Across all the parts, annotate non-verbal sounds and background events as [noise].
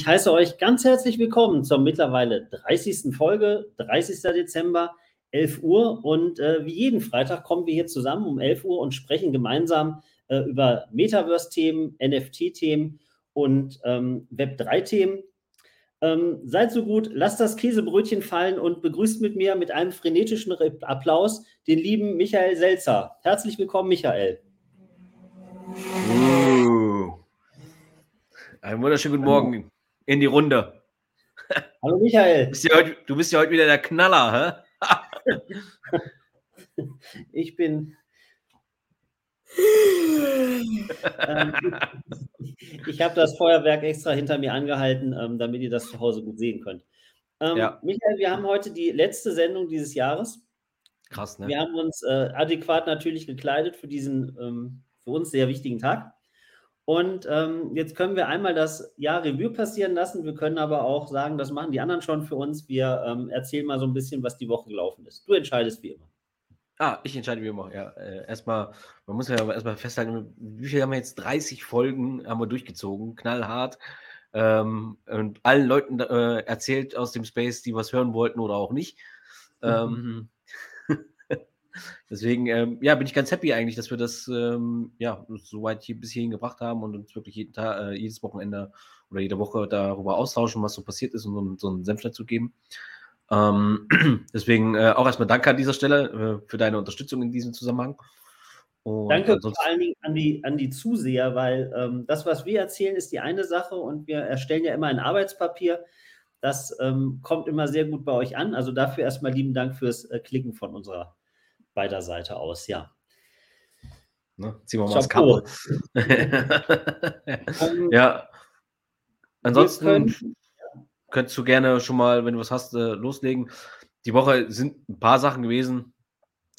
Ich heiße euch ganz herzlich willkommen zur mittlerweile 30. Folge, 30. Dezember, 11 Uhr. Und äh, wie jeden Freitag kommen wir hier zusammen um 11 Uhr und sprechen gemeinsam äh, über Metaverse-Themen, NFT-Themen und ähm, Web3-Themen. Ähm, seid so gut, lasst das Käsebrötchen fallen und begrüßt mit mir mit einem frenetischen Applaus den lieben Michael Selzer. Herzlich willkommen, Michael. Uh. Einen wunderschönen guten Morgen in die Runde. Hallo Michael. Du bist ja heute, du bist ja heute wieder der Knaller, hä? [laughs] ich bin. ähm, ich, habe das Feuerwerk extra hinter mir angehalten, ähm, damit ihr das zu Hause gut sehen könnt. Ähm, ja. Michael, wir haben heute die letzte Sendung dieses Jahres. Krass, ne? Wir haben uns äh, adäquat natürlich gekleidet für diesen für uns sehr wichtigen Tag. Und ähm, jetzt können wir einmal das Jahr Revue passieren lassen. Wir können aber auch sagen, das machen die anderen schon für uns. Wir ähm, erzählen mal so ein bisschen, was die Woche gelaufen ist. Du entscheidest wie immer. Ah, ich entscheide wie immer. Ja, äh, erstmal, man muss ja erstmal festhalten, wie viel haben wir jetzt? 30 Folgen haben wir durchgezogen, knallhart. Ähm, und allen Leuten äh, erzählt aus dem Space, die was hören wollten oder auch nicht. Mhm. Deswegen, ähm, ja, bin ich ganz happy eigentlich, dass wir das ähm, ja so weit hier bis hierhin gebracht haben und uns wirklich jeden Tag, äh, jedes Wochenende oder jede Woche darüber austauschen, was so passiert ist und so, so einen Senf dazu geben. Ähm, [clears throat] deswegen äh, auch erstmal danke an dieser Stelle äh, für deine Unterstützung in diesem Zusammenhang. Und Danke vor allen Dingen an die, an die Zuseher, weil ähm, das, was wir erzählen, ist die eine Sache und wir erstellen ja immer ein Arbeitspapier. Das ähm, kommt immer sehr gut bei euch an. Also dafür erstmal lieben Dank fürs äh, Klicken von unserer beider Seite aus, ja. Ne? Ziehen wir mal das Kabel. [laughs] ja. Ansonsten können, könntest du gerne schon mal, wenn du was hast, äh, loslegen. Die Woche sind ein paar Sachen gewesen.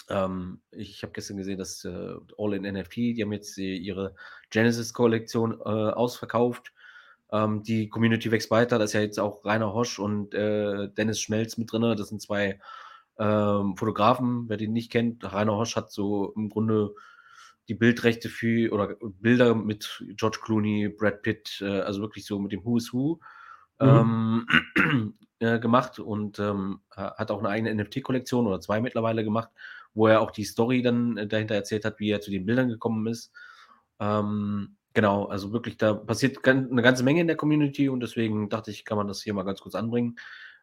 Ähm, ich habe gestern gesehen, dass äh, All in NFT, die haben jetzt äh, ihre Genesis-Kollektion äh, ausverkauft. Ähm, die Community wächst weiter. Da ist ja jetzt auch Rainer Hosch und äh, Dennis Schmelz mit drin. Das sind zwei ähm, Fotografen, wer den nicht kennt, Rainer Hosch hat so im Grunde die Bildrechte für oder Bilder mit George Clooney, Brad Pitt, äh, also wirklich so mit dem Who is Who mhm. ähm, [clears throat] äh, gemacht und ähm, hat auch eine eigene NFT-Kollektion oder zwei mittlerweile gemacht, wo er auch die Story dann äh, dahinter erzählt hat, wie er zu den Bildern gekommen ist. Ähm, genau, also wirklich, da passiert eine ganze Menge in der Community und deswegen dachte ich, kann man das hier mal ganz kurz anbringen.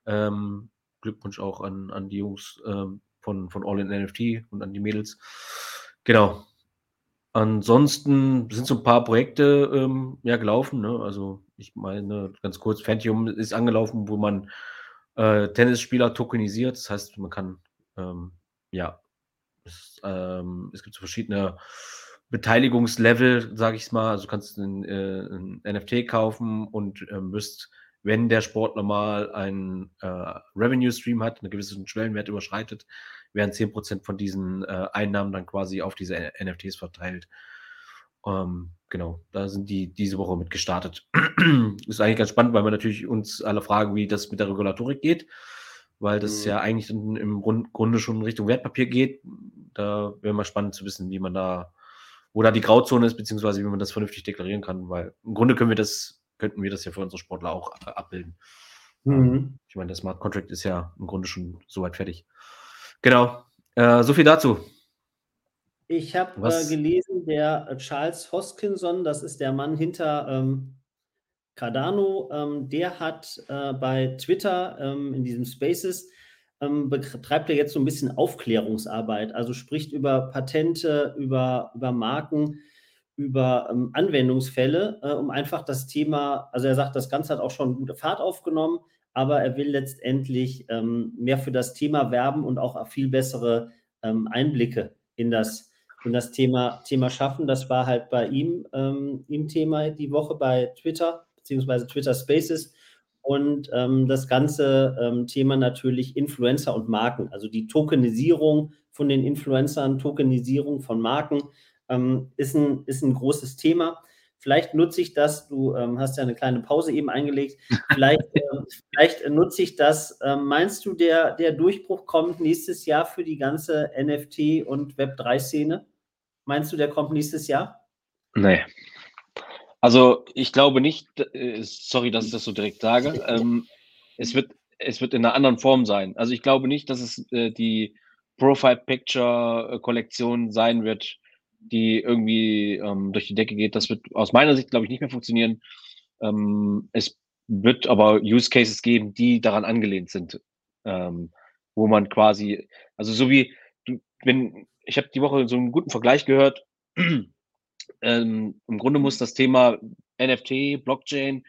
Ähm, Glückwunsch auch an, an die Jungs ähm, von, von All in NFT und an die Mädels. Genau. Ansonsten sind so ein paar Projekte ähm, ja gelaufen. Ne? Also ich meine ganz kurz, Phantom ist angelaufen, wo man äh, Tennisspieler tokenisiert. Das heißt, man kann ähm, ja es, ähm, es, gibt so verschiedene Beteiligungslevel, sage ich mal. Also du kannst ein, äh, ein NFT kaufen und äh, müsst wenn der Sportler mal einen äh, Revenue-Stream hat, einen gewissen Schwellenwert überschreitet, werden 10% von diesen äh, Einnahmen dann quasi auf diese NFTs verteilt. Ähm, genau, da sind die diese Woche mit gestartet. [clears throat] ist eigentlich ganz spannend, weil wir natürlich uns alle fragen, wie das mit der Regulatorik geht, weil das mhm. ja eigentlich im Grunde schon in Richtung Wertpapier geht. Da wäre mal spannend zu wissen, wie man da, wo da die Grauzone ist, beziehungsweise wie man das vernünftig deklarieren kann, weil im Grunde können wir das könnten wir das ja für unsere Sportler auch äh, abbilden. Ähm, mhm. Ich meine, der Smart Contract ist ja im Grunde schon soweit fertig. Genau. Äh, so viel dazu. Ich habe äh, gelesen, der Charles Hoskinson, das ist der Mann hinter ähm, Cardano, ähm, der hat äh, bei Twitter ähm, in diesem Spaces ähm, betreibt er jetzt so ein bisschen Aufklärungsarbeit, also spricht über Patente, über, über Marken, über ähm, Anwendungsfälle, äh, um einfach das Thema, also er sagt, das Ganze hat auch schon gute Fahrt aufgenommen, aber er will letztendlich ähm, mehr für das Thema werben und auch viel bessere ähm, Einblicke in das, in das Thema, Thema schaffen. Das war halt bei ihm ähm, im Thema die Woche bei Twitter, beziehungsweise Twitter Spaces. Und ähm, das ganze ähm, Thema natürlich Influencer und Marken, also die Tokenisierung von den Influencern, Tokenisierung von Marken ähm, ist, ein, ist ein großes Thema. Vielleicht nutze ich das, du ähm, hast ja eine kleine Pause eben eingelegt, [laughs] vielleicht, äh, vielleicht nutze ich das. Ähm, meinst du, der, der Durchbruch kommt nächstes Jahr für die ganze NFT- und Web3-Szene? Meinst du, der kommt nächstes Jahr? Nee. Also ich glaube nicht, äh, sorry, dass ich das so direkt sage, [laughs] ähm, es, wird, es wird in einer anderen Form sein. Also ich glaube nicht, dass es äh, die Profile Picture Kollektion sein wird, die irgendwie ähm, durch die Decke geht. Das wird aus meiner Sicht, glaube ich, nicht mehr funktionieren. Ähm, es wird aber Use Cases geben, die daran angelehnt sind, ähm, wo man quasi, also so wie, wenn, ich habe die Woche so einen guten Vergleich gehört, [clears throat] ähm, im Grunde muss das Thema NFT, Blockchain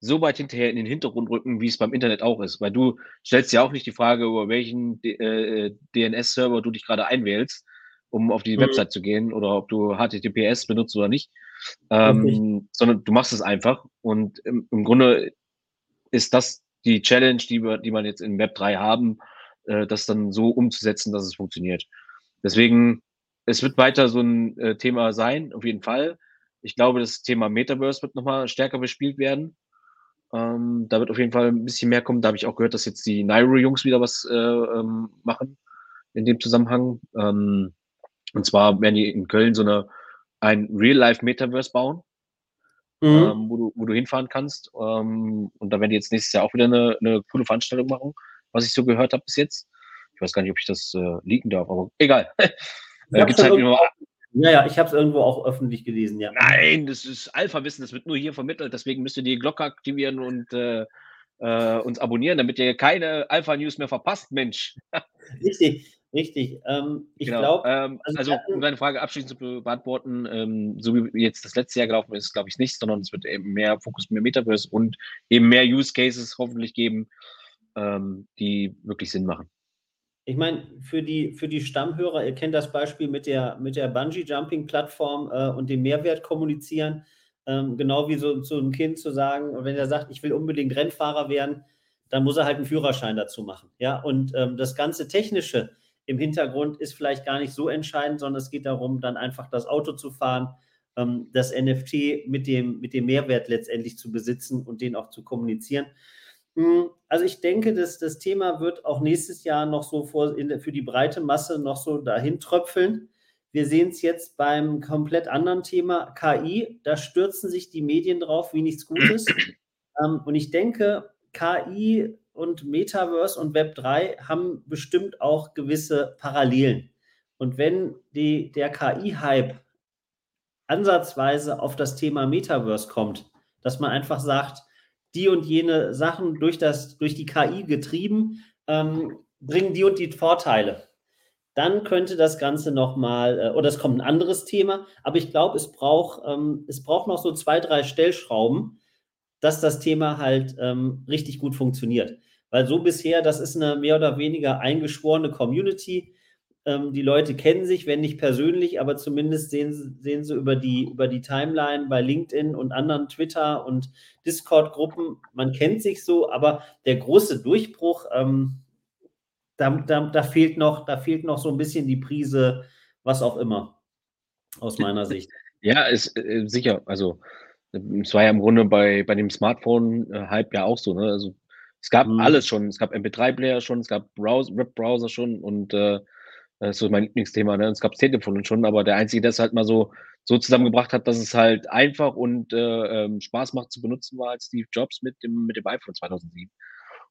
so weit hinterher in den Hintergrund rücken, wie es beim Internet auch ist. Weil du stellst ja auch nicht die Frage, über welchen äh, DNS-Server du dich gerade einwählst, um auf die mhm. Website zu gehen oder ob du HTTPS benutzt oder nicht, ähm, sondern du machst es einfach. Und im, im, Grunde ist das die Challenge, die, wir, die man jetzt in Web 3 haben, äh, das dann so umzusetzen, dass es funktioniert. Deswegen es wird weiter so ein äh, Thema sein, auf jeden Fall. Ich glaube, das Thema Metaverse wird nochmal stärker bespielt werden. Ähm, da wird auf jeden Fall ein bisschen mehr kommen. Da habe ich auch gehört, dass jetzt die Nairo-Jungs wieder was äh, ähm, machen in dem Zusammenhang. Ähm, und zwar werden die in Köln so eine ein Real-Life-Metaverse bauen, mhm. ähm, wo, du, wo du hinfahren kannst. Ähm, und da werden die jetzt nächstes Jahr auch wieder eine, eine coole Veranstaltung machen, was ich so gehört habe bis jetzt. Ich weiß gar nicht, ob ich das äh, leaken darf, aber egal. [laughs] Äh, gibt's halt nur, ja, ja, ich habe es irgendwo auch öffentlich gelesen, ja. Nein, das ist Alpha-Wissen, das wird nur hier vermittelt, deswegen müsst ihr die Glocke aktivieren und äh, äh, uns abonnieren, damit ihr keine Alpha-News mehr verpasst, Mensch. [laughs] Richtig, richtig. Ähm, ich genau. glaube. Ähm, also, also, um deine Frage abschließend zu beantworten, ähm, so wie jetzt das letzte Jahr gelaufen ist, glaube ich nicht, sondern es wird eben mehr Fokus mehr Metaverse und eben mehr Use Cases hoffentlich geben, ähm, die wirklich Sinn machen ich meine, für die, für die Stammhörer, ihr kennt das Beispiel mit der, mit der Bungee-Jumping-Plattform äh, und dem Mehrwert kommunizieren. Ähm, genau wie so, so ein Kind zu sagen, wenn er sagt, ich will unbedingt Rennfahrer werden, dann muss er halt einen Führerschein dazu machen. Ja, und ähm, das ganze Technische im Hintergrund ist vielleicht gar nicht so entscheidend, sondern es geht darum, dann einfach das Auto zu fahren, ähm, das NFT mit dem, mit dem Mehrwert letztendlich zu besitzen und den auch zu kommunizieren. Hm, also ich denke, dass das Thema wird auch nächstes Jahr noch so vor, in, für die breite Masse noch so dahin tröpfeln. Wir sehen es jetzt beim komplett anderen Thema KI. Da stürzen sich die Medien drauf wie nichts Gutes. [clears throat] ähm, und ich denke, KI und Metaverse und Web 3 haben bestimmt auch gewisse Parallelen. Und wenn die, der KI-Hype ansatzweise auf das Thema Metaverse kommt, dass man einfach sagt, die und jene Sachen durch, das, durch die KI getrieben, ähm, bringen die und die Vorteile. Dann könnte das Ganze nochmal, äh, oder es kommt ein anderes Thema, aber ich glaube, es, braucht, ähm, es braucht noch so zwei, drei Stellschrauben, dass das Thema halt ähm, richtig gut funktioniert. Weil so bisher, das ist eine mehr oder weniger eingeschworene Community. Ähm, die Leute kennen sich, wenn nicht persönlich, aber zumindest sehen, sehen sie über die, über die Timeline bei LinkedIn und anderen Twitter- und Discord-Gruppen. Man kennt sich so, aber der große Durchbruch, ähm, da, da, da, fehlt noch, da fehlt noch so ein bisschen die Prise, was auch immer, aus meiner Sicht. Ja, ist äh, sicher. Also, es war ja im Grunde bei, bei dem Smartphone-Hype ja auch so. Ne? Also, es gab mhm. alles schon. Es gab MP3-Player schon, es gab Web-Browser schon und äh, das ist so mein Lieblingsthema. Ne? Es gab das Telefon schon, aber der Einzige, der es halt mal so, so zusammengebracht hat, dass es halt einfach und äh, ähm, Spaß macht zu benutzen, war halt Steve Jobs mit dem, mit dem iPhone 2007.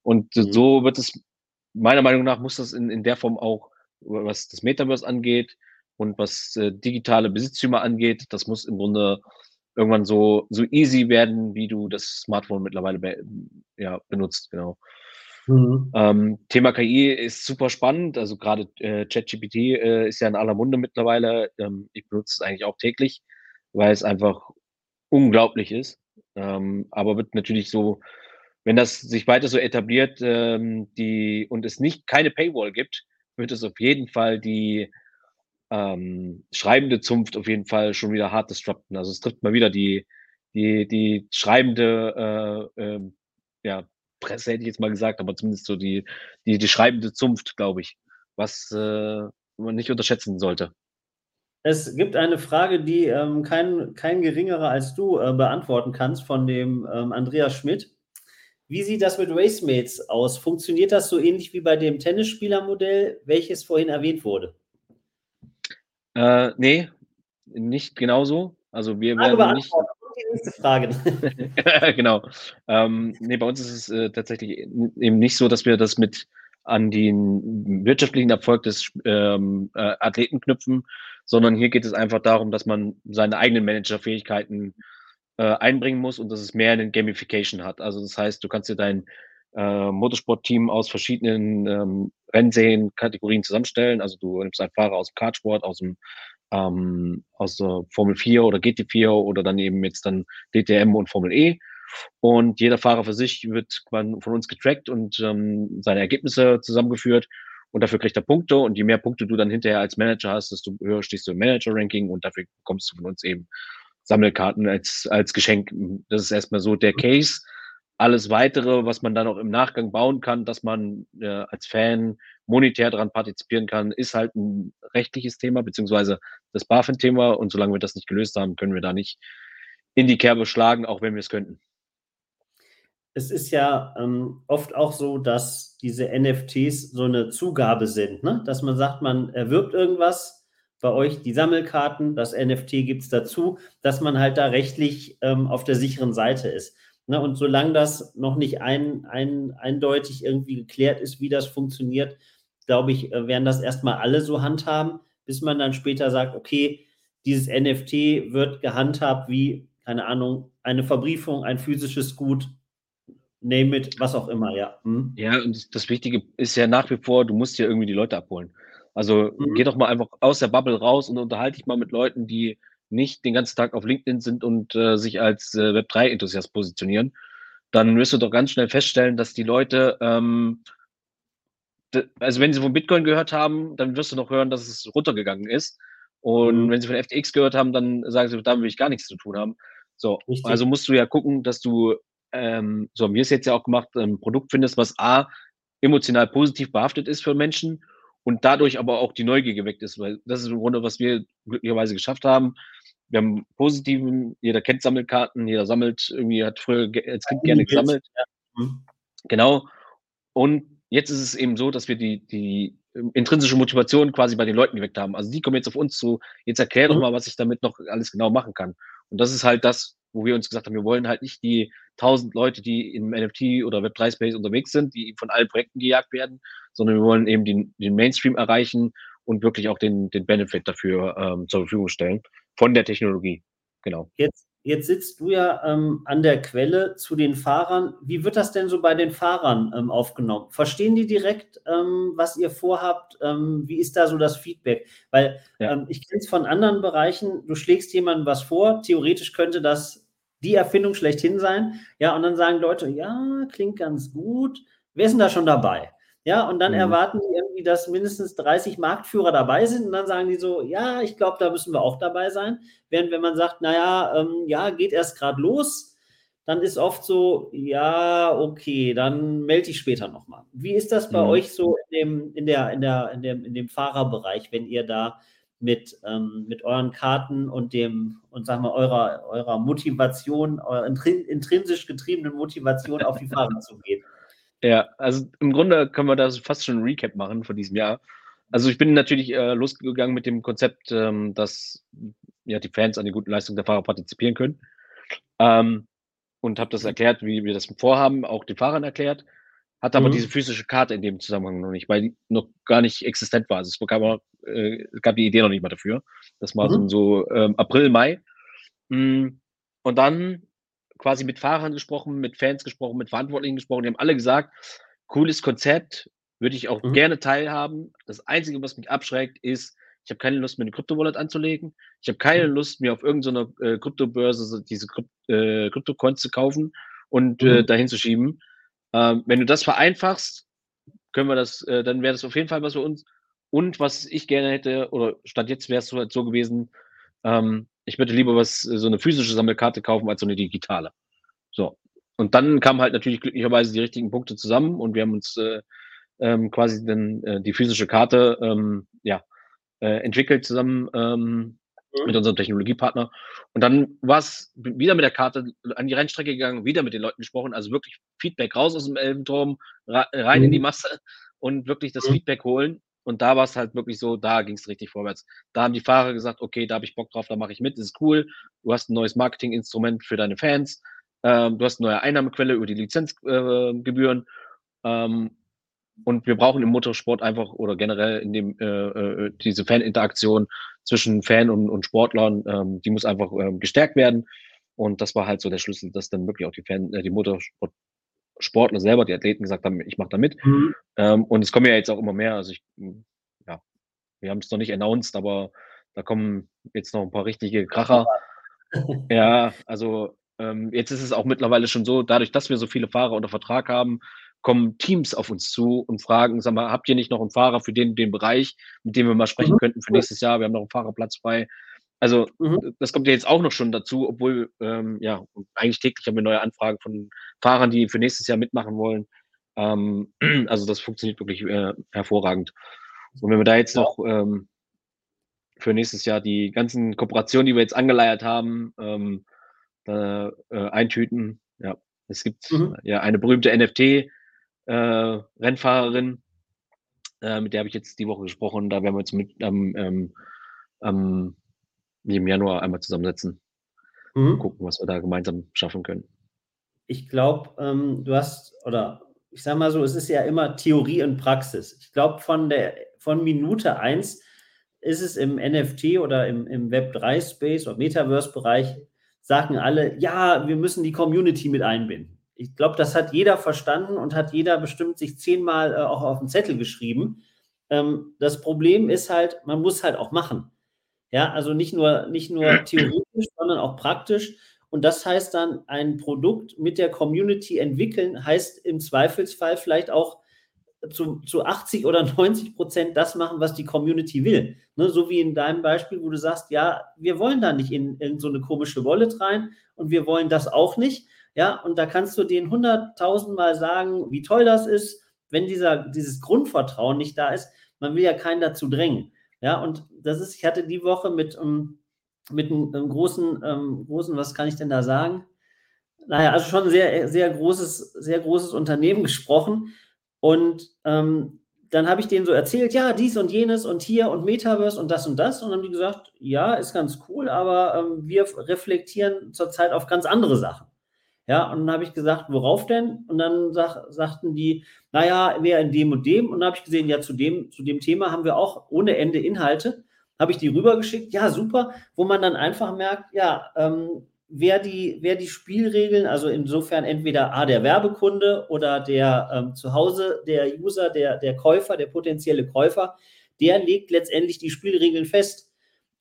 Und mhm. so wird es, meiner Meinung nach, muss das in, in der Form auch, was das Metaverse angeht und was äh, digitale Besitztümer angeht, das muss im Grunde irgendwann so, so easy werden, wie du das Smartphone mittlerweile be ja, benutzt, genau. Mhm. Ähm, Thema KI ist super spannend. Also gerade äh, ChatGPT äh, ist ja in aller Munde mittlerweile. Ähm, ich benutze es eigentlich auch täglich, weil es einfach unglaublich ist. Ähm, aber wird natürlich so, wenn das sich weiter so etabliert ähm, die, und es nicht keine Paywall gibt, wird es auf jeden Fall die ähm, schreibende Zunft auf jeden Fall schon wieder hart disrupten. Also es trifft mal wieder die, die, die schreibende äh, äh, ja, Presse, hätte ich jetzt mal gesagt, aber zumindest so die, die, die schreibende Zunft, glaube ich, was äh, man nicht unterschätzen sollte. Es gibt eine Frage, die ähm, kein, kein geringerer als du äh, beantworten kannst von dem ähm, Andreas Schmidt. Wie sieht das mit Racemates aus? Funktioniert das so ähnlich wie bei dem Tennisspielermodell, welches vorhin erwähnt wurde? Äh, nee, nicht genauso. Also wir Frage werden nicht. die nächste Frage. [laughs] genau. Ähm, nee, bei uns ist es äh, tatsächlich eben nicht so, dass wir das mit an den wirtschaftlichen Erfolg des ähm, äh, Athleten knüpfen, sondern hier geht es einfach darum, dass man seine eigenen Managerfähigkeiten äh, einbringen muss und dass es mehr eine Gamification hat. Also das heißt, du kannst dir dein äh, Motorsportteam aus verschiedenen ähm, Rennserien-Kategorien zusammenstellen. Also du nimmst einen Fahrer aus dem Kartsport, aus dem ähm, aus der Formel 4 oder GT4 oder dann eben jetzt dann DTM und Formel E. Und jeder Fahrer für sich wird von uns getrackt und ähm, seine Ergebnisse zusammengeführt. Und dafür kriegt er Punkte. Und je mehr Punkte du dann hinterher als Manager hast, desto höher stehst du im Manager-Ranking und dafür bekommst du von uns eben Sammelkarten als, als Geschenk. Das ist erstmal so der Case. Alles weitere, was man dann auch im Nachgang bauen kann, dass man äh, als Fan monetär daran partizipieren kann, ist halt ein rechtliches Thema, beziehungsweise das BaFin-Thema. Und solange wir das nicht gelöst haben, können wir da nicht in die Kerbe schlagen, auch wenn wir es könnten. Es ist ja ähm, oft auch so, dass diese NFTs so eine Zugabe sind, ne? dass man sagt, man erwirbt irgendwas, bei euch die Sammelkarten, das NFT gibt es dazu, dass man halt da rechtlich ähm, auf der sicheren Seite ist. Ne? Und solange das noch nicht ein, ein, eindeutig irgendwie geklärt ist, wie das funktioniert, glaube ich, äh, werden das erstmal alle so handhaben, bis man dann später sagt, okay, dieses NFT wird gehandhabt wie, keine Ahnung, eine Verbriefung, ein physisches Gut, name it, was auch immer, ja. Hm? Ja, und das Wichtige ist ja nach wie vor, du musst ja irgendwie die Leute abholen. Also mhm. geh doch mal einfach aus der Bubble raus und unterhalte dich mal mit Leuten, die nicht den ganzen Tag auf LinkedIn sind und äh, sich als äh, Web3-Enthusiast positionieren. Dann wirst du doch ganz schnell feststellen, dass die Leute ähm, also wenn sie von Bitcoin gehört haben, dann wirst du noch hören, dass es runtergegangen ist. Und mhm. wenn sie von FTX gehört haben, dann sagen sie, damit will ich gar nichts zu tun haben. So, Richtig. also musst du ja gucken, dass du, ähm, so haben wir es jetzt ja auch gemacht, ein Produkt findest, was A, emotional positiv behaftet ist für Menschen und dadurch aber auch die Neugier geweckt ist, weil das ist im Grunde, was wir glücklicherweise geschafft haben. Wir haben positiven, jeder kennt Sammelkarten, jeder sammelt irgendwie, hat früher als Kind gerne gesammelt. Ja. Mhm. Genau. Und Jetzt ist es eben so, dass wir die, die ähm, intrinsische Motivation quasi bei den Leuten geweckt haben. Also die kommen jetzt auf uns zu, jetzt erklär doch mhm. mal, was ich damit noch alles genau machen kann. Und das ist halt das, wo wir uns gesagt haben, wir wollen halt nicht die tausend Leute, die im NFT oder Web3-Space unterwegs sind, die von allen Projekten gejagt werden, sondern wir wollen eben den, den Mainstream erreichen und wirklich auch den, den Benefit dafür ähm, zur Verfügung stellen von der Technologie. Genau. Jetzt Jetzt sitzt du ja ähm, an der Quelle zu den Fahrern. Wie wird das denn so bei den Fahrern ähm, aufgenommen? Verstehen die direkt, ähm, was ihr vorhabt? Ähm, wie ist da so das Feedback? Weil ja. Ähm, ich kenne es von anderen Bereichen, du schlägst jemandem was vor, theoretisch könnte das die Erfindung schlechthin sein. Ja, und dann sagen Leute, ja, klingt ganz gut. Wer ist denn da schon dabei? Ja, und dann mhm. erwarten die irgendwie, dass mindestens 30 Marktführer dabei sind und dann sagen die so, ja, ich glaube, da müssen wir auch dabei sein. Während wenn man sagt, naja, ähm, ja, geht erst gerade los, dann ist oft so, ja, okay, dann melde ich später nochmal. Wie ist das bei mhm. euch so in dem, in, der, in, der, in, dem, in dem Fahrerbereich, wenn ihr da mit, ähm, mit euren Karten und dem, und sagen wir, eurer, eurer Motivation, eurer intrinsisch getriebenen Motivation auf die Fahrer zu gehen? [laughs] Ja, also im Grunde können wir da fast schon ein Recap machen von diesem Jahr. Also ich bin natürlich äh, losgegangen mit dem Konzept, ähm, dass ja, die Fans an die guten Leistungen der Fahrer partizipieren können. Ähm, und habe das erklärt, wie wir das vorhaben, auch den Fahrern erklärt. Hatte aber mhm. diese physische Karte in dem Zusammenhang noch nicht, weil die noch gar nicht existent war. Also es gab, äh, gab die Idee noch nicht mal dafür. Das war mhm. so, so ähm, April, Mai. Mm, und dann quasi mit Fahrern gesprochen, mit Fans gesprochen, mit Verantwortlichen gesprochen. Die haben alle gesagt, cooles Konzept, würde ich auch mhm. gerne teilhaben. Das Einzige, was mich abschreckt, ist, ich habe keine Lust, mir eine Krypto-Wallet anzulegen. Ich habe keine mhm. Lust, mir auf irgendeiner äh, Kryptobörse diese Krypt äh, Krypto-Coins zu kaufen und äh, mhm. äh, dahin zu schieben. Ähm, wenn du das vereinfachst, können wir das, äh, dann wäre das auf jeden Fall was für uns. Und was ich gerne hätte, oder statt jetzt wäre es so, so gewesen, ähm, ich würde lieber was, äh, so eine physische Sammelkarte kaufen als so eine digitale. So. Und dann kamen halt natürlich glücklicherweise die richtigen Punkte zusammen und wir haben uns äh, ähm, quasi dann äh, die physische Karte ähm, ja, äh, entwickelt zusammen ähm, mhm. mit unserem Technologiepartner. Und dann war es wieder mit der Karte an die Rennstrecke gegangen, wieder mit den Leuten gesprochen, also wirklich Feedback raus aus dem Elbenturm, rein mhm. in die Masse und wirklich das mhm. Feedback holen Und da war es halt wirklich so, da ging es richtig vorwärts. Da haben die Fahrer gesagt, okay, da habe ich Bock drauf, da mache ich mit, ist cool. Du hast ein neues Marketinginstrument für deine Fans. Ähm, du hast eine neue Einnahmequelle über die Lizenzgebühren. Äh, ähm, und wir brauchen im Motorsport einfach oder generell in dem äh, äh, diese Faninteraktion zwischen Fan und, und Sportlern, ähm, die muss einfach ähm, gestärkt werden. Und das war halt so der Schlüssel, dass dann wirklich auch die Fan, äh, die Motorsportler selber, die Athleten gesagt haben, ich mache da mit. Mhm. Ähm, und es kommen ja jetzt auch immer mehr. Also ich, ja, wir haben es noch nicht announced, aber da kommen jetzt noch ein paar richtige Kracher. [laughs] ja, also ähm, jetzt ist es auch mittlerweile schon so, dadurch, dass wir so viele Fahrer unter Vertrag haben, kommen Teams auf uns zu und fragen, sag mal, habt ihr nicht noch einen Fahrer für den, den Bereich, mit dem wir mal sprechen mhm. könnten für nächstes Jahr? Wir haben noch einen Fahrerplatz frei. Also mhm. das kommt ja jetzt auch noch schon dazu, obwohl ähm, ja eigentlich täglich haben wir neue Anfragen von Fahrern, die für nächstes Jahr mitmachen wollen. Ähm, [clears throat] also das funktioniert wirklich äh, hervorragend. Und wenn wir da jetzt ja. noch ähm, für nächstes Jahr die ganzen Kooperationen, die wir jetzt angeleiert haben, ähm, da, äh, eintüten, ja, es gibt mhm. ja eine berühmte NFT, äh, äh, mit der habe ich jetzt die Woche gesprochen. Da werden wir jetzt mit ähm, ähm, ähm, im Januar einmal zusammensetzen. Mhm. Gucken, was wir da gemeinsam schaffen können. Ich glaube, ähm, du hast, oder ich sage mal so, es ist ja immer Theorie und Praxis. Ich glaube, von der von Minute 1 ist es im NFT oder im, im Web3-Space oder Metaverse-Bereich, sagen alle, ja, wir müssen die Community mit einbinden ich glaube, das hat jeder verstanden und hat jeder bestimmt sich zehnmal äh, auch auf den Zettel geschrieben. Ähm, das Problem ist halt, man muss halt auch machen. Ja, also nicht nur, nicht nur [clears throat] theoretisch, sondern auch praktisch. Und das heißt dann, ein Produkt mit der Community entwickeln, heißt im Zweifelsfall vielleicht auch zu, zu 80 oder 90 Prozent das machen, was die Community will. Ne, so wie in deinem Beispiel, wo du sagst, ja, wir wollen da nicht in, in so eine komische Wallet rein und wir wollen das auch nicht. Ja, und da kannst du denen hunderttausendmal sagen, wie toll das ist, wenn dieser, dieses Grundvertrauen nicht da ist. Man will ja keinen dazu drängen. Ja, und das ist, ich hatte die Woche mit, ähm, mit einem, einem großen, ähm, großen, was kann ich denn da sagen? Naja, also schon sehr, sehr großes, sehr großes Unternehmen gesprochen. Und ähm, dann habe ich denen so erzählt, ja, dies und jenes und hier und Metaverse und das und das. Und dann haben die gesagt, ja, ist ganz cool, aber ähm, wir reflektieren zurzeit auf ganz andere Sachen. Ja, und dann habe ich gesagt, worauf denn? Und dann sag, sagten die, naja, wer in dem und dem. Und dann habe ich gesehen, ja, zu dem, zu dem Thema haben wir auch ohne Ende Inhalte. Habe ich die rübergeschickt, ja, super, wo man dann einfach merkt, ja, ähm, wer, die, wer die Spielregeln, also insofern entweder A, der Werbekunde oder der ähm, zu Hause, der User, der, der Käufer, der potenzielle Käufer, der legt letztendlich die Spielregeln fest.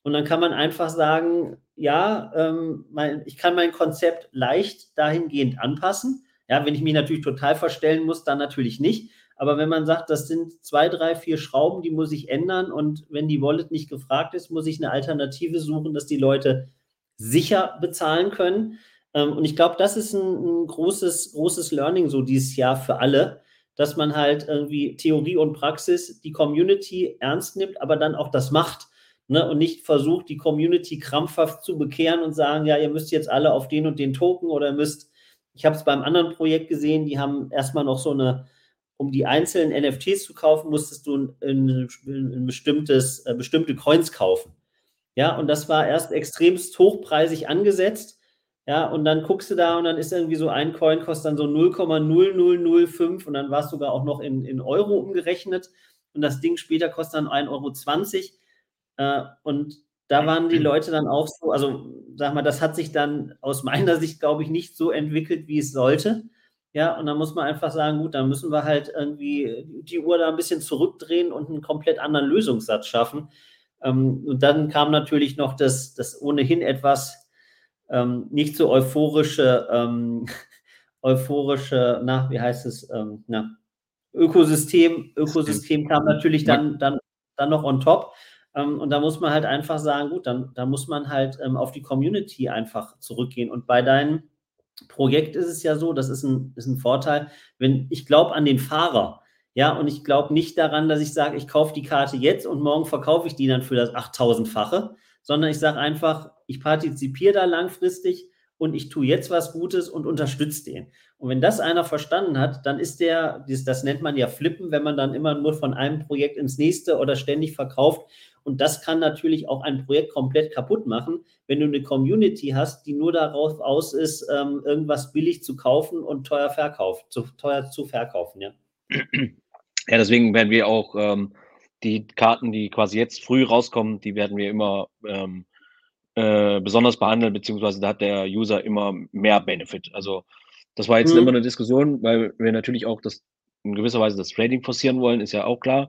Und dann kann man einfach sagen, ja, ähm, mein, ich kann mein Konzept leicht dahingehend anpassen. Ja, wenn ich mich natürlich total verstellen muss, dann natürlich nicht. Aber wenn man sagt, das sind zwei, drei, vier Schrauben, die muss ich ändern und wenn die Wallet nicht gefragt ist, muss ich eine Alternative suchen, dass die Leute sicher bezahlen können. Ähm, und ich glaube, das ist ein, ein, großes, großes Learning so dieses Jahr für alle, dass man halt irgendwie Theorie und Praxis die Community ernst nimmt, aber dann auch das macht ne, und nicht versucht, die Community krampfhaft zu bekehren und sagen, ja, ihr müsst jetzt alle auf den und den Token oder ihr müsst, ich habe es beim anderen Projekt gesehen, die haben erstmal noch so eine, um die einzelnen NFTs zu kaufen, musstest du ein, ein, ein bestimmtes, äh, bestimmte Coins kaufen. Ja, und das war erst extremst hochpreisig angesetzt. Ja, und dann guckst du da und dann ist irgendwie so ein Coin kostet dann so 0,0005 und dann war es sogar auch noch in, in Euro umgerechnet. Und das Ding später kostet dann 1,20 Euro. Äh, und da waren die Leute dann auch so, also sag mal, das hat sich dann aus meiner Sicht, glaube ich, nicht so entwickelt, wie es sollte. Ja, und dann muss man einfach sagen, gut, dann müssen wir halt irgendwie die Uhr da ein bisschen zurückdrehen und einen komplett anderen Lösungssatz schaffen. Ähm, und dann kam natürlich noch das, das ohnehin etwas ähm, nicht so euphorische, ähm, [laughs] euphorische, na, wie heißt es, ähm, na, Ökosystem, Ökosystem kam natürlich dann, dann, dann noch on top. Ähm, und da muss man halt einfach sagen, gut, dann da muss man halt ähm, auf die Community einfach zurückgehen. Und bei deinem Projekt ist es ja so, das ist ein, ist ein Vorteil, wenn ich glaube an den Fahrer. Ja, und ich glaube nicht daran, dass ich sage, ich kaufe die Karte jetzt und morgen verkaufe ich die dann für das 8000-fache, sondern ich sage einfach, ich partizipiere da langfristig und ich tue jetzt was Gutes und unterstütze den. Und wenn das einer verstanden hat, dann ist der, das nennt man ja Flippen, wenn man dann immer nur von einem Projekt ins nächste oder ständig verkauft. Und das kann natürlich auch ein Projekt komplett kaputt machen, wenn du eine Community hast, die nur darauf aus ist, ähm, irgendwas billig zu kaufen und teuer verkauft, zu teuer zu verkaufen, ja. Ja, deswegen werden wir auch ähm, die Karten, die quasi jetzt früh rauskommen, die werden wir immer ähm, äh, besonders behandeln, beziehungsweise da hat der User immer mehr Benefit. Also das war jetzt mhm. immer eine Diskussion, weil wir natürlich auch das in gewisser Weise das Trading forcieren wollen, ist ja auch klar.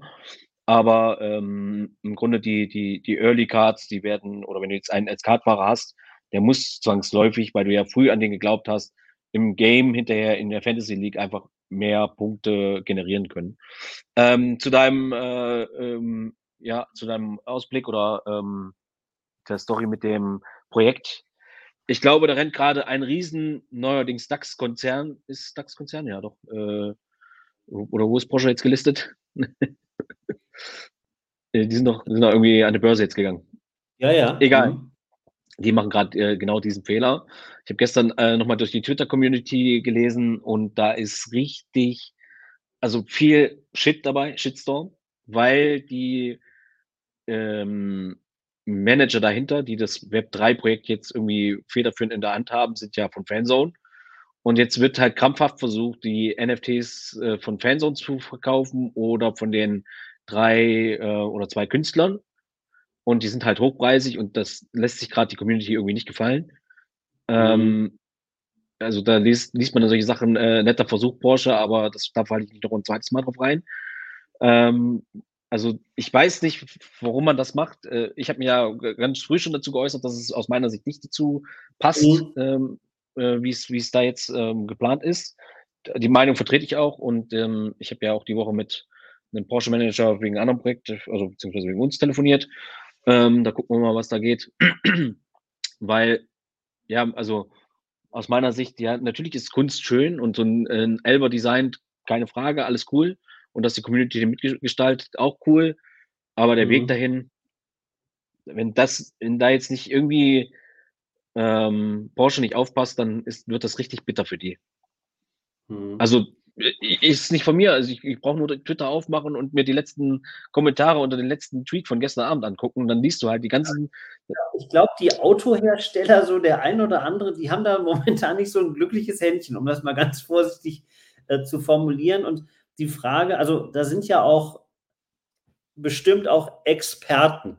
Aber ähm, im Grunde die, die, die Early Cards, die werden, oder wenn du jetzt einen als Cardfahrer hast, der muss zwangsläufig, weil du ja früh an den geglaubt hast, im Game hinterher in der Fantasy League einfach mehr Punkte generieren können. Ähm, zu deinem, äh, ähm, ja, zu deinem Ausblick oder ähm, der Story mit dem Projekt. Ich glaube, da rennt gerade ein riesen neuerdings DAX-Konzern. Ist DAX-Konzern? Ja, doch. Äh, oder wo ist Porsche jetzt gelistet? [laughs] Äh, die sind doch, sind doch irgendwie an die Börse jetzt gegangen. Ja, ja. Egal. Mhm. Die machen gerade äh, genau diesen Fehler. Ich habe gestern äh, nochmal durch die Twitter-Community gelesen und da ist richtig, also viel Shit dabei, Shitstorm, weil die ähm, Manager dahinter, die das Web3-Projekt jetzt irgendwie federführend in der Hand haben, sind ja von Fanzone. Und jetzt wird halt krampfhaft versucht, die NFTs äh, von Fanzone zu verkaufen oder von den drei äh, oder zwei Künstlern. Und die sind halt hochpreisig und das lässt sich gerade die Community irgendwie nicht gefallen. Mhm. Ähm, also da liest, liest man dann solche Sachen, äh, netter Versuch Porsche, aber das, da falle ich nicht noch ein zweites Mal drauf rein. Ähm, also ich weiß nicht, warum man das macht. Äh, ich habe mir ja ganz früh schon dazu geäußert, dass es aus meiner Sicht nicht dazu passt, mhm. ähm, äh, wie es da jetzt ähm, geplant ist. Die Meinung vertrete ich auch und ähm, ich habe ja auch die Woche mit einem Porsche Manager wegen einem anderen Projekt, also beziehungsweise wegen uns telefoniert. Ähm, da gucken wir mal, was da geht. [clears throat] Weil, ja, also aus meiner Sicht, ja, natürlich ist Kunst schön und so ein, ein Elber designt, keine Frage, alles cool. Und dass die Community den mitgestaltet, auch cool. Aber der mhm. Weg dahin, wenn das, wenn da jetzt nicht irgendwie ähm, Porsche nicht aufpasst, dann ist, wird das richtig bitter für die. Mhm. Also ist nicht von mir. Also ich, ich brauche nur Twitter aufmachen und mir die letzten Kommentare unter den letzten Tweet von gestern Abend angucken. Und dann liest du halt die ganzen. Ich glaube, die Autohersteller, so der ein oder andere, die haben da [laughs] momentan nicht so ein glückliches Händchen, um das mal ganz vorsichtig äh, zu formulieren. Und die Frage, also da sind ja auch bestimmt auch Experten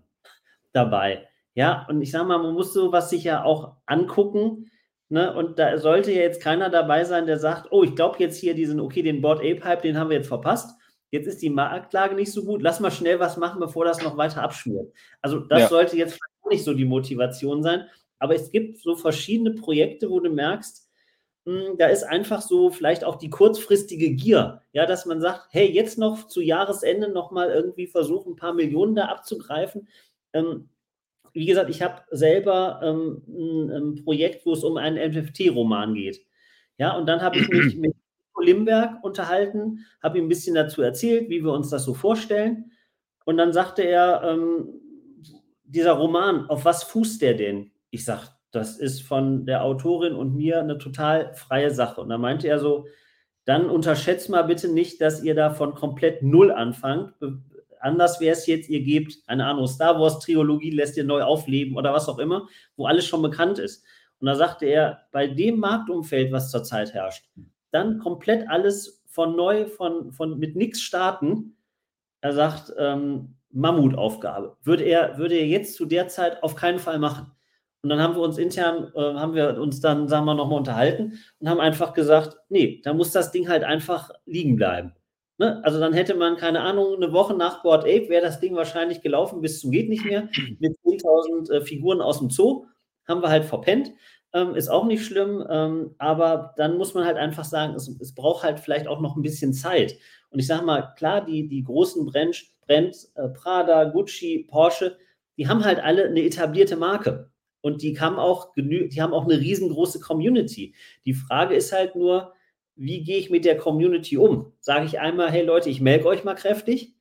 dabei. Ja, und ich sage mal, man muss sowas sich ja auch angucken Ne? Und da sollte ja jetzt keiner dabei sein, der sagt, oh, ich glaube jetzt hier diesen, okay, den Board A-Pipe, den haben wir jetzt verpasst. Jetzt ist die Marktlage nicht so gut. Lass mal schnell was machen, bevor das noch weiter abschmiert. Also das ja. sollte jetzt nicht so die Motivation sein. Aber es gibt so verschiedene Projekte, wo du merkst, da ist einfach so vielleicht auch die kurzfristige Gier, ja, dass man sagt, hey, jetzt noch zu Jahresende noch mal irgendwie versuchen, ein paar Millionen da abzugreifen. Ähm, wie gesagt, ich habe selber ähm, ein, ein, Projekt, wo es um einen NFT-Roman geht. Ja, und dann habe ich mich [clears throat] mit Limberg unterhalten, habe ihm ein bisschen dazu erzählt, wie wir uns das so vorstellen. Und dann sagte er, ähm, dieser Roman, auf was fußt der denn? Ich sage, das ist von der Autorin und mir eine total freie Sache. Und dann meinte er so, dann unterschätzt mal bitte nicht, dass ihr da von komplett null anfangt, Anders wäre es jetzt, ihr gebt, eine Ahnung, Star Wars Trilogie lässt ihr neu aufleben oder was auch immer, wo alles schon bekannt ist. Und da sagte er, bei dem Marktumfeld, was zurzeit herrscht, dann komplett alles von neu, von, von mit nichts starten. Er sagt, ähm, Mammutaufgabe. Würde er, würde er jetzt zu der Zeit auf keinen Fall machen. Und dann haben wir uns intern, äh, haben wir uns dann, sagen wir, nochmal unterhalten und haben einfach gesagt, nee, da muss das Ding halt einfach liegen bleiben. Ne? Also dann hätte man, keine Ahnung, eine Woche nach Board Ape wäre das Ding wahrscheinlich gelaufen bis zum geht nicht mehr. [clears throat] Mit 10.000 äh, Figuren aus dem Zoo haben wir halt verpennt. Ähm, ist auch nicht schlimm, ähm, aber dann muss man halt einfach sagen, es, es, braucht halt vielleicht auch noch ein bisschen Zeit. Und ich sage mal, klar, die, die großen Brands, Brands äh, Prada, Gucci, Porsche, die haben halt alle eine etablierte Marke. Und die haben auch, die haben auch eine riesengroße Community. Die Frage ist halt nur, wie gehe ich mit der Community um? Sage ich einmal, hey Leute, ich melke euch mal kräftig,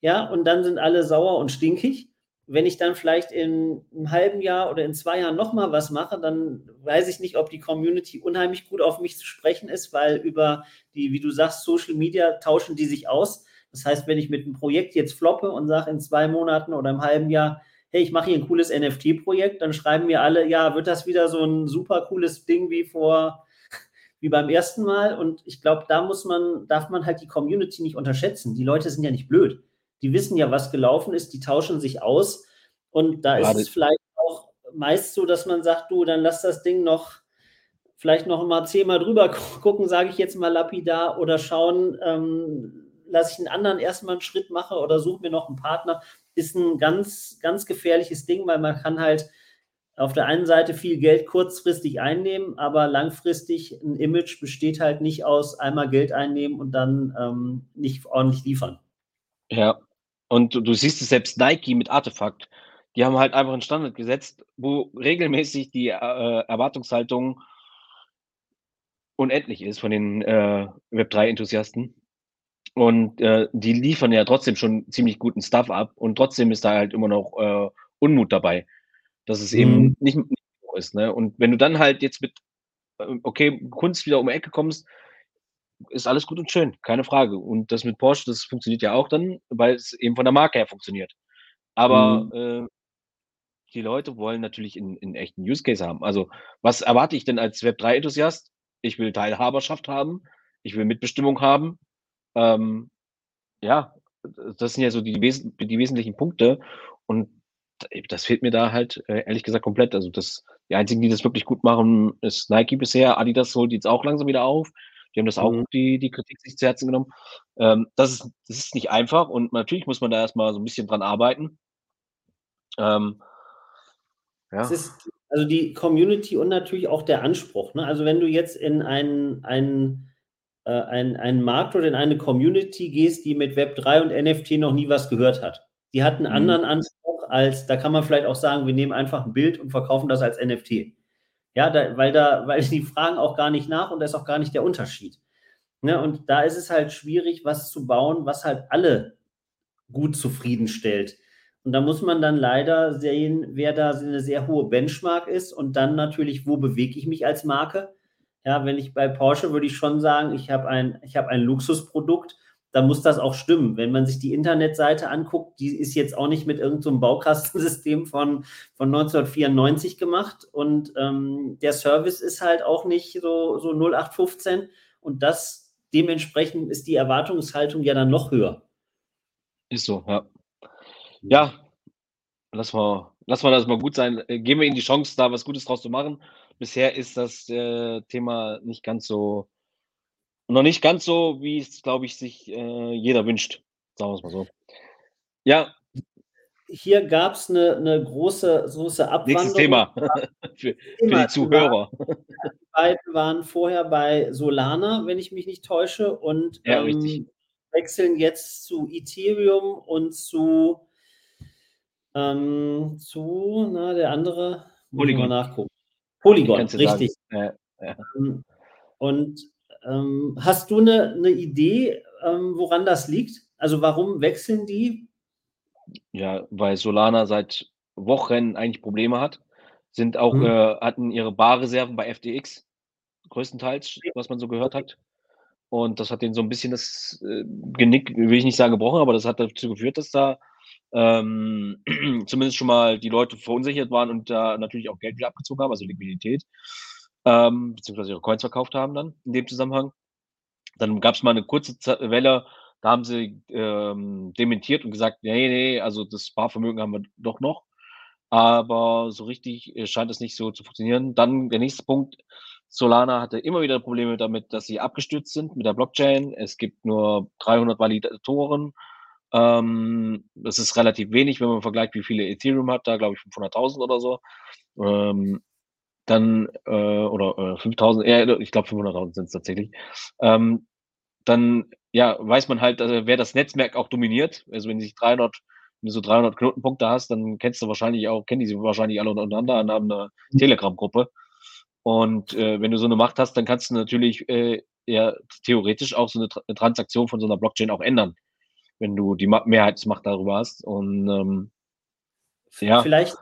ja, und dann sind alle sauer und stinkig. wenn ich dann vielleicht in einem halben Jahr oder in zwei Jahren nochmal was mache, dann weiß ich nicht, ob die Community unheimlich gut auf mich zu sprechen ist, weil über die, wie du sagst, Social Media tauschen die sich aus. Das heißt, wenn ich mit einem Projekt jetzt floppe und sage in zwei Monaten oder im halben Jahr, hey, ich mache hier ein cooles NFT-Projekt, dann schreiben mir alle, ja, wird das wieder so ein super cooles Ding wie vor, [laughs] wie beim ersten Mal. Und ich glaube, da muss man, darf man halt die Community nicht unterschätzen. Die Leute sind ja nicht blöd die wissen ja, was gelaufen ist, die tauschen sich aus. Und da Gerade. ist es vielleicht auch meist so, dass man sagt, du, dann lass das Ding noch vielleicht noch mal zehnmal drüber [laughs] gucken, sage ich jetzt mal lapidar, oder schauen, ähm, lasse ich einen anderen erstmal einen Schritt machen oder suche mir noch einen Partner, ist ein ganz, ganz gefährliches Ding, weil man kann halt auf der einen Seite viel Geld kurzfristig einnehmen, aber langfristig ein Image besteht halt nicht aus einmal Geld einnehmen und dann ähm, nicht ordentlich liefern. Ja, und du, siehst es selbst Nike mit Artefakt. Die haben halt einfach einen Standard gesetzt, wo regelmäßig die äh, Erwartungshaltung unendlich ist von den äh, Web3-Enthusiasten. Und äh, die liefern ja trotzdem schon ziemlich guten Stuff ab und trotzdem ist da halt immer noch äh, Unmut dabei, dass es mhm. eben nicht, nicht so ist. Ne? Und wenn du dann halt jetzt mit, äh, okay, Kunst wieder um die Ecke kommst, ist alles gut und schön, keine Frage. Und das mit Porsche, das funktioniert ja auch dann, weil es eben von der Marke her funktioniert. Aber mhm. äh, die Leute wollen natürlich einen, einen echten Use Case haben. Also, was erwarte ich denn als Web3-Enthusiast? Ich will Teilhaberschaft haben, ich will Mitbestimmung haben. Ähm, ja, das sind ja so die, die wesentlichen Punkte. Und das fehlt mir da halt äh, ehrlich gesagt komplett. Also das, die einzigen, die das wirklich gut machen, ist Nike bisher. Adidas holt jetzt auch langsam wieder auf. Die haben das auch, mhm. die, die Kritik sich zu Herzen genommen. Ähm, das, ist, das ist nicht einfach und natürlich muss man da erstmal so ein bisschen dran arbeiten. Ähm, ja. Es ist also die Community und natürlich auch der Anspruch. Ne? Also wenn du jetzt in einen, einen, äh, einen, einen Markt oder in eine Community gehst, die mit Web3 und NFT noch nie was gehört hat, die hat einen mhm. anderen Anspruch als, da kann man vielleicht auch sagen, wir nehmen einfach ein Bild und verkaufen das als NFT. Ja, da, weil da, [laughs] weil die fragen auch gar nicht nach und da ist auch gar nicht der Unterschied. Ne, und da ist es halt schwierig, was zu bauen, was halt alle gut zufriedenstellt. Und da muss man dann leider sehen, wer da eine sehr hohe Benchmark ist und dann natürlich, wo bewege ich mich als Marke. Ja, wenn ich bei Porsche würde ich schon sagen, ich habe ein, ich habe ein Luxusprodukt dann muss das auch stimmen. Wenn man sich die Internetseite anguckt, die ist jetzt auch nicht mit irgendeinem so Baukastensystem von, von 1994 gemacht und ähm, der Service ist halt auch nicht so, so 0815 und das dementsprechend ist die Erwartungshaltung ja dann noch höher. Ist so, ja. Ja, lass mal, lass mal das mal gut sein. Äh, geben wir ihnen die Chance, da was Gutes draus zu machen. Bisher ist das äh, Thema nicht ganz so noch nicht ganz so, wie es, glaube ich, sich äh, jeder wünscht. Sagen wir es mal so. Ja. Hier gab es eine, eine große, große Abwanderung. [laughs] Nächstes Thema für, für die Zuhörer. Die beiden waren vorher bei Solana, wenn ich mich nicht täusche, und ja, ähm, wechseln jetzt zu Ethereum und zu, ähm, zu na, der andere, Polygon. nachgucken. Polygon, richtig. Ja, ja. Ähm, und ähm, hast du eine, eine Idee, ähm, woran das liegt? Also warum wechseln die? Ja, weil Solana seit Wochen eigentlich Probleme hat. Sind auch, mhm. äh, hatten ihre Barreserven bei FTX, größtenteils, was man so gehört hat. Und das hat denen so ein bisschen das äh, Genick, will ich nicht sagen gebrochen, aber das hat dazu geführt, dass da ähm, [clears throat] zumindest schon mal die Leute verunsichert waren und da natürlich auch Geld wieder abgezogen haben, also Liquidität ähm, beziehungsweise ihre Coins verkauft haben dann in dem Zusammenhang. Dann gab es mal eine kurze Welle, da haben sie ähm, dementiert und gesagt, nee, nee, also das Sparvermögen haben wir doch noch. Aber so richtig äh, scheint es nicht so zu funktionieren. Dann der nächste Punkt. Solana hatte immer wieder Probleme damit, dass sie abgestürzt sind mit der Blockchain. Es gibt nur 300 Validatoren. Ähm, das ist relativ wenig, wenn man vergleicht, wie viele Ethereum hat. Da glaube ich 500.000 oder so. Ähm, dann, äh, oder äh, 5000, äh, ich glaube 500.000 sind es tatsächlich, ähm, dann ja, weiß man halt, also, wer das Netzwerk auch dominiert. Also wenn du sich 300, wenn du so 300 Knotenpunkte hast, dann kennst du wahrscheinlich auch, kennen die sie wahrscheinlich alle untereinander und haben eine mhm. Telegram-Gruppe. Und äh, wenn du so eine Macht hast, dann kannst du natürlich äh, ja theoretisch auch so eine, Tra eine Transaktion von so einer Blockchain auch ändern, wenn du die Ma Mehrheitsmacht darüber hast. Und ähm, ja. vielleicht,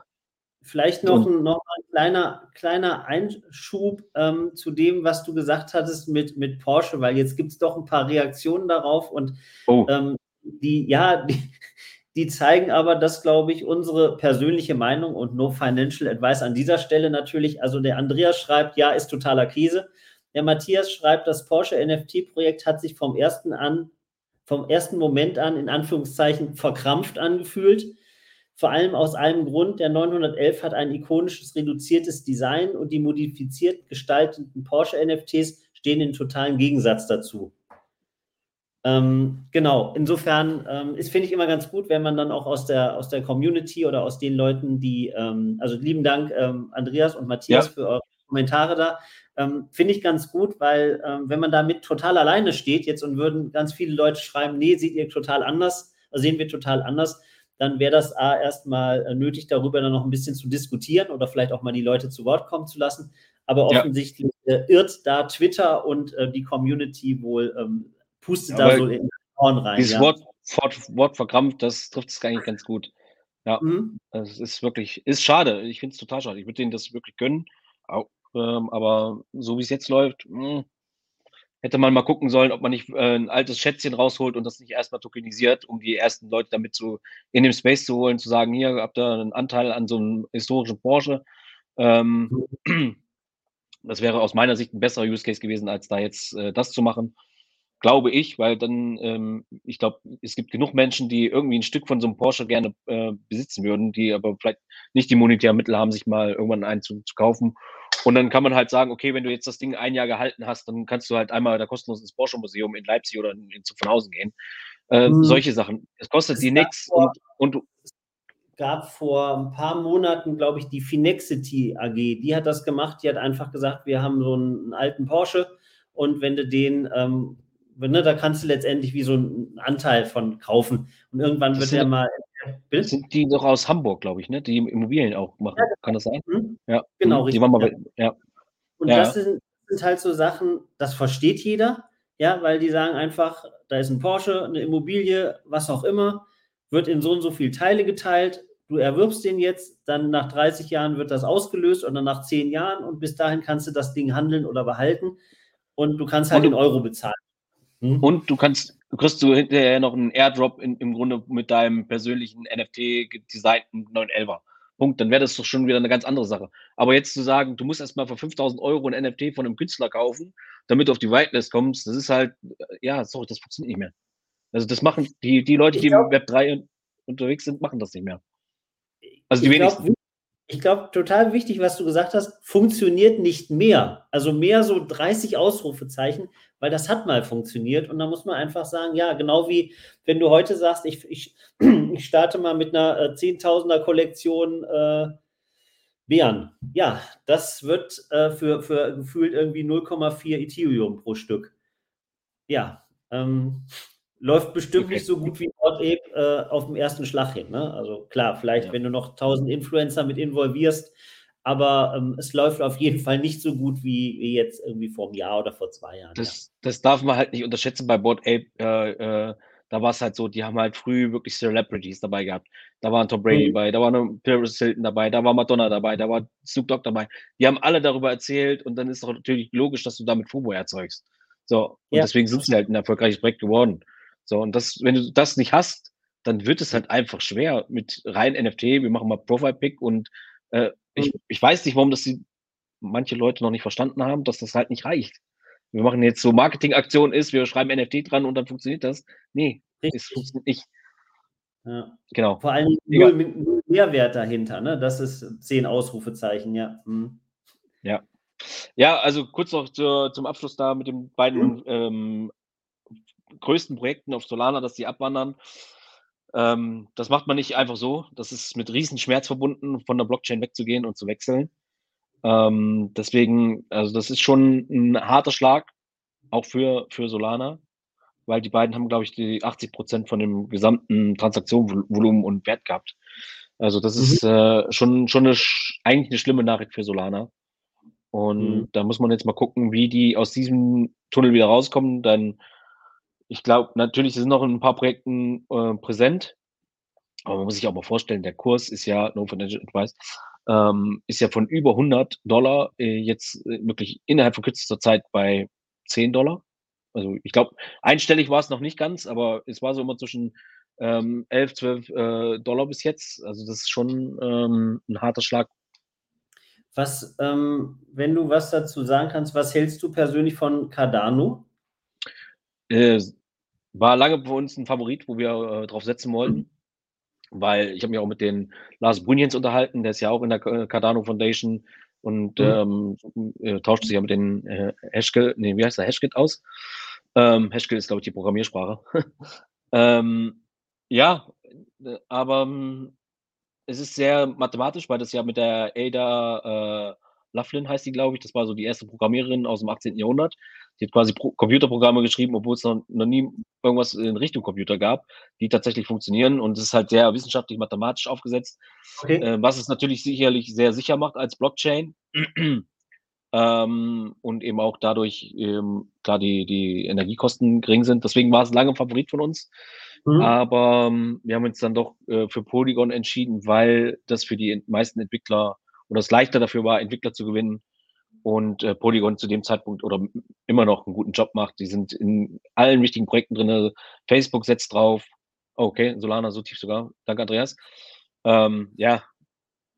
vielleicht noch, ein, noch ein kleiner, kleiner Einschub ähm, zu dem, was du gesagt hattest mit, mit Porsche, weil jetzt gibt es doch ein paar Reaktionen darauf und oh. ähm, die, ja, die, die zeigen aber, dass, glaube ich, unsere persönliche Meinung und no financial advice an dieser Stelle natürlich, also der Andreas schreibt, ja, ist totaler Krise. Der Matthias schreibt, das Porsche NFT-Projekt hat sich vom ersten an, vom ersten Moment an in Anführungszeichen verkrampft angefühlt. Vor allem aus einem Grund, der 911 hat ein ikonisches reduziertes Design und die modifiziert gestalteten Porsche NFTs stehen in totalen Gegensatz dazu. Ähm, genau, insofern ähm, ist, finde ich immer ganz gut, wenn man dann auch aus der, aus der Community oder aus den Leuten, die, ähm, also lieben Dank, ähm, Andreas und Matthias, ja. für eure Kommentare da. Ähm, finde ich ganz gut, weil ähm, wenn man damit total alleine steht jetzt und würden ganz viele Leute schreiben, nee, seht ihr total anders, also sehen wir total anders, dann wäre das A erstmal äh, nötig, darüber dann noch ein bisschen zu diskutieren oder vielleicht auch mal die Leute zu Wort kommen zu lassen. Aber offensichtlich ja. äh, irrt da Twitter und äh, die Community wohl ähm, pustet da so in den Ohren rein. Dieses ja. Wort, Wort, Wort verkrampft, das trifft es eigentlich ganz gut. Ja, mhm. es ist wirklich, ist schade. Ich finde es total schade. Ich würde denen das wirklich gönnen. Ähm, aber so wie es jetzt läuft, mh, hm, hätte man mal gucken sollen, ob man nicht äh, ein altes Schätzchen rausholt und das nicht erstmal tokenisiert, um die ersten Leute damit zu, in dem Space zu holen, zu sagen, hier habt ihr einen Anteil an so einem historischen Porsche. Ähm, mhm. Das wäre aus meiner Sicht ein besserer Use Case gewesen, als da jetzt äh, das zu machen glaube ich, weil dann, ähm, ich glaube, es gibt genug Menschen, die irgendwie ein Stück von so einem Porsche gerne äh, besitzen würden, die aber vielleicht nicht die monetären Mittel haben, sich mal irgendwann einen zu, zu, kaufen. Und dann kann man halt sagen, okay, wenn du jetzt das Ding ein Jahr gehalten hast, dann kannst du halt einmal da kostenlos ins Porsche Museum in Leipzig oder in, in Zuffenhausen gehen. Äh, mhm. Solche Sachen. Es kostet es die nichts und, und gab vor ein paar Monaten, glaube ich, die Finexity AG. Die hat das gemacht. Die hat einfach gesagt, wir haben so einen alten Porsche und wenn du den ähm, ne, da kannst du letztendlich wie so einen Anteil von kaufen. Und irgendwann das wird der mal. Bild? Sind die doch aus Hamburg, glaube ich, ne? Die Immobilien auch machen. Ja, Kann das sein? Mhm. Ja. Genau, richtig. Die waren mal, ja. Und ja. das sind, sind halt so Sachen, das versteht jeder, ja, weil die sagen einfach, da ist ein Porsche, eine Immobilie, was auch immer, wird in so und so viele Teile geteilt. Du erwirbst den jetzt, dann nach 30 Jahren wird das ausgelöst oder nach 10 Jahren und bis dahin kannst du das Ding handeln oder behalten und du kannst halt in Euro bezahlen. Mhm. Und du kannst, kriegst du hinterher noch einen Airdrop in, im Grunde mit deinem persönlichen NFT-designten 911er. Punkt. Dann wäre das doch schon wieder eine ganz andere Sache. Aber jetzt zu sagen, du musst erstmal für 5000 Euro ein NFT von einem Künstler kaufen, damit du auf die Whitelist kommst, das ist halt, ja, sorry, das funktioniert nicht mehr. Also das machen die, die Leute, die glaub, im Web 3 unterwegs sind, machen das nicht mehr. Also die wenigsten. Ich glaube, total wichtig, was du gesagt hast, funktioniert nicht mehr. Also mehr so 30 Ausrufezeichen, weil das hat mal funktioniert. Und da muss man einfach sagen, ja, genau wie wenn du heute sagst, ich, ich, [clears throat] ich starte mal mit einer äh, 10.000er Kollektion äh, Bären. Ja, das wird äh, für, für gefühlt irgendwie 0,4 Ethereum pro Stück. Ja, ähm, läuft bestimmt okay. nicht so gut wie Ape äh, auf dem ersten Schlag hin. Ne? Also klar, vielleicht, ja. wenn du noch 1000 Influencer mit involvierst, aber ähm, es läuft auf jeden Fall nicht so gut wie, wie jetzt irgendwie vor einem Jahr oder vor zwei Jahren. Das, ja. das darf man halt nicht unterschätzen bei Bored Ape. Äh, äh, da war es halt so, die haben halt früh wirklich Celebrities dabei gehabt. Da war ein Tom Brady mhm. dabei, da war Paris Hilton dabei, da war Madonna dabei, da war Snoop Dogg dabei. Die haben alle darüber erzählt und dann ist doch natürlich logisch, dass du damit FUBO erzeugst. So, und ja. deswegen sind sie halt ein erfolgreiches Projekt geworden. So, und das, wenn du das nicht hast, dann wird es halt einfach schwer mit rein NFT, wir machen mal Profile-Pick und äh, ich, mhm. ich weiß nicht, warum das die, manche Leute noch nicht verstanden haben, dass das halt nicht reicht. Wir machen jetzt so Marketingaktion ist, wir schreiben NFT dran und dann funktioniert das. Nee, Richtig. das funktioniert nicht. Ja. Genau. Vor allem null, null Mehrwert dahinter, ne? Das ist zehn Ausrufezeichen, ja. Hm. Ja. Ja, also kurz noch zu, zum Abschluss da mit den beiden mhm. ähm, größten Projekten auf Solana, dass die abwandern. Ähm, das macht man nicht einfach so. Das ist mit riesen Schmerz verbunden, von der Blockchain wegzugehen und zu wechseln. Ähm, deswegen, also das ist schon ein harter Schlag, auch für, für Solana, weil die beiden haben, glaube ich, die 80 Prozent von dem gesamten Transaktionsvolumen und Wert gehabt. Also das mhm. ist äh, schon, schon eine, eigentlich eine schlimme Nachricht für Solana. Und mhm. da muss man jetzt mal gucken, wie die aus diesem Tunnel wieder rauskommen. Dann ich glaube, natürlich sind noch ein paar Projekten äh, präsent, Aber man muss sich auch mal vorstellen, der Kurs ist ja, no financial advice, ähm, ist ja von über 100 Dollar äh, jetzt äh, wirklich innerhalb von kürzester Zeit bei 10 Dollar. Also ich glaube, einstellig war es noch nicht ganz, aber es war so immer zwischen ähm, 11, 12 äh, Dollar bis jetzt. Also das ist schon ähm, ein harter Schlag. Was, ähm, wenn du was dazu sagen kannst, was hältst du persönlich von Cardano? Äh, war lange bei uns ein Favorit, wo wir äh, drauf setzen wollten. Weil ich habe mich auch mit den Lars Brunjens unterhalten, der ist ja auch in der Cardano Foundation und mhm. ähm, äh, tauscht sich ja mit den äh, Hashkel, nee, wie heißt der, Hashkit aus? Ähm, Hashkit ist, glaube ich, die Programmiersprache. [laughs] ähm, ja, äh, aber ähm, es ist sehr mathematisch, weil das ja mit der Ada äh, Laughlin heißt die, glaube ich, das war so die erste Programmiererin aus dem 18. Jahrhundert. Die hat quasi Pro Computerprogramme geschrieben, obwohl es noch, noch, nie irgendwas in Richtung Computer gab, die tatsächlich funktionieren. Und es ist halt sehr wissenschaftlich, mathematisch aufgesetzt, okay. äh, was es natürlich sicherlich sehr sicher macht als Blockchain. [clears throat] ähm, und eben auch dadurch, ähm, klar, die, die Energiekosten gering sind. Deswegen war es lange ein Favorit von uns. Mhm. Aber ähm, wir haben uns dann doch äh, für Polygon entschieden, weil das für die meisten Entwickler oder es leichter dafür war, Entwickler zu gewinnen und äh, Polygon zu dem Zeitpunkt oder immer noch einen guten Job macht. Die sind in allen wichtigen Projekten drin. Facebook setzt drauf. Okay, Solana so tief sogar. Danke, Andreas. Ähm, ja,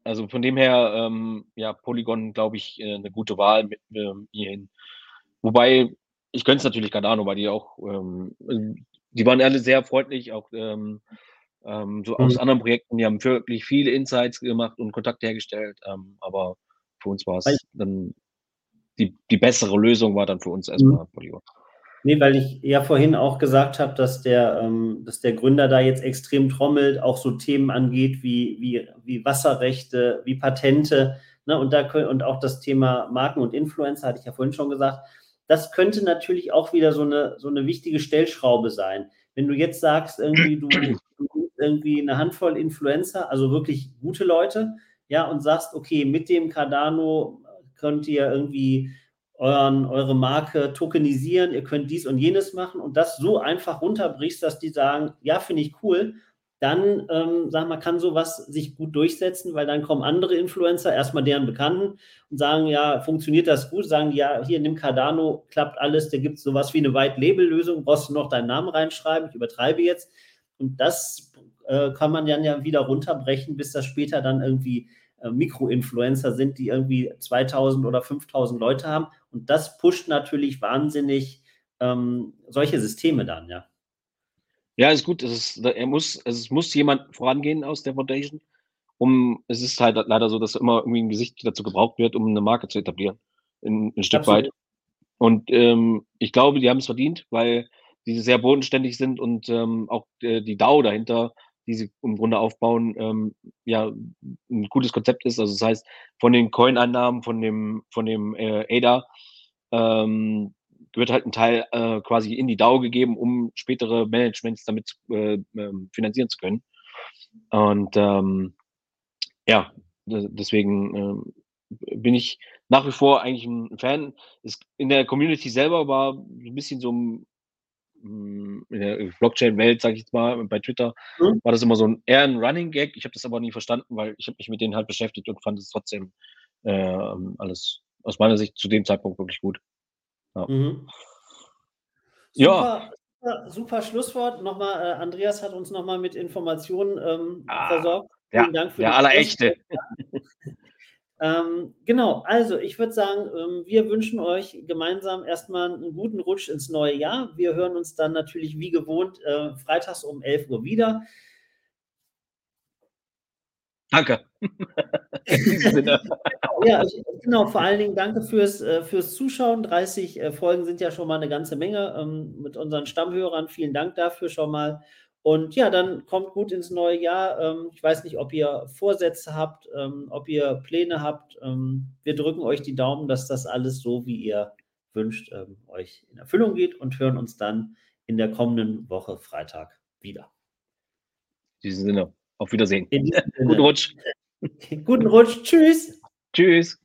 also von dem her, ähm, ja, Polygon, glaube ich, äh, eine gute Wahl mit äh, hierhin. Wobei, ich könnte es natürlich Cardano, weil die auch, ähm, die waren alle sehr freundlich, auch ähm, ähm, so aus mhm. anderen Projekten, die haben wirklich viele Insights gemacht und Kontakte hergestellt, ähm, aber für uns war es dann die, die bessere Lösung war dann für uns erstmal mhm. Polygon. Nee, weil ich ja vorhin auch gesagt habe, dass der, ähm, dass der Gründer da jetzt extrem trommelt, auch so Themen angeht wie, wie, wie Wasserrechte, wie Patente ne, und, da, und auch das Thema Marken und Influencer, hatte ich ja vorhin schon gesagt. Das könnte natürlich auch wieder so eine, so eine wichtige Stellschraube sein. Wenn du jetzt sagst, irgendwie du, irgendwie eine Handvoll Influencer, also wirklich gute Leute, ja, und sagst, okay, mit dem Cardano könnt ihr irgendwie euren, eure Marke tokenisieren, ihr könnt dies und jenes machen und das so einfach runterbrichst, dass die sagen, ja, finde ich cool, dann, ähm, sag mal, kann sowas sich gut durchsetzen, weil dann kommen andere Influencer, erstmal deren Bekannten und sagen, ja, funktioniert das gut? Sagen, ja, hier nimm Cardano, klappt alles, da gibt es sowas wie eine White-Label-Lösung, brauchst du noch deinen Namen reinschreiben, ich übertreibe jetzt. Und das äh, kann man dann ja wieder runterbrechen, bis das später dann irgendwie äh, Mikroinfluencer sind, die irgendwie 2000 oder 5000 Leute haben. Und das pusht natürlich wahnsinnig ähm, solche Systeme dann, ja. Ja, ist gut. Es, ist, er muss, es muss jemand vorangehen aus der Foundation. Um, es ist halt leider so, dass immer irgendwie ein Gesicht dazu gebraucht wird, um eine Marke zu etablieren. Ein, ein Stück Absolut. weit. Und ähm, ich glaube, die haben es verdient, weil die sehr bodenständig sind und ähm, auch äh, die DAO dahinter die sie im Grunde aufbauen, ähm, ja, ein gutes Konzept ist. Also das heißt, von den Coin-Einnahmen, von dem, von dem äh, ADA, ähm, wird halt ein Teil äh, quasi in die DAO gegeben, um spätere Managements damit äh, ähm, finanzieren zu können. Und ähm, ja, deswegen äh, bin ich nach wie vor eigentlich ein Fan. In der Community selber war ein bisschen so ein in der Blockchain-Welt, sage ich jetzt mal, bei Twitter, mhm. war das immer so ein eher ein Running Gag. Ich habe das aber nie verstanden, weil ich habe mich mit denen halt beschäftigt und fand es trotzdem äh, alles aus meiner Sicht zu dem Zeitpunkt wirklich gut. Ja. Mhm. Super, ja. Super, super, Schlusswort. Nochmal, äh, Andreas hat uns nochmal mit Informationen ähm, ah, versorgt. Vielen ja, Dank für der allerechte. [laughs] Ähm, genau, also ich würde sagen, ähm, wir wünschen euch gemeinsam erstmal einen guten Rutsch ins neue Jahr. Wir hören uns dann natürlich wie gewohnt äh, freitags um 11 Uhr wieder. Danke. [laughs] ja, genau, vor allen Dingen danke fürs, äh, fürs Zuschauen. 30 äh, Folgen sind ja schon mal eine ganze Menge ähm, mit unseren Stammhörern. Vielen Dank dafür schon mal. Und ja, dann kommt gut ins neue Jahr. Ähm, ich weiß nicht, ob ihr Vorsätze habt, ähm, ob ihr Pläne habt. Ähm, wir drücken euch die Daumen, dass das alles so, wie ihr wünscht, euch in Erfüllung geht und hören uns dann in der kommenden Woche Freitag wieder. In diesem Sinne, auf Wiedersehen. [laughs] Guten Rutsch. [laughs] Guten Rutsch. Tschüss. Tschüss.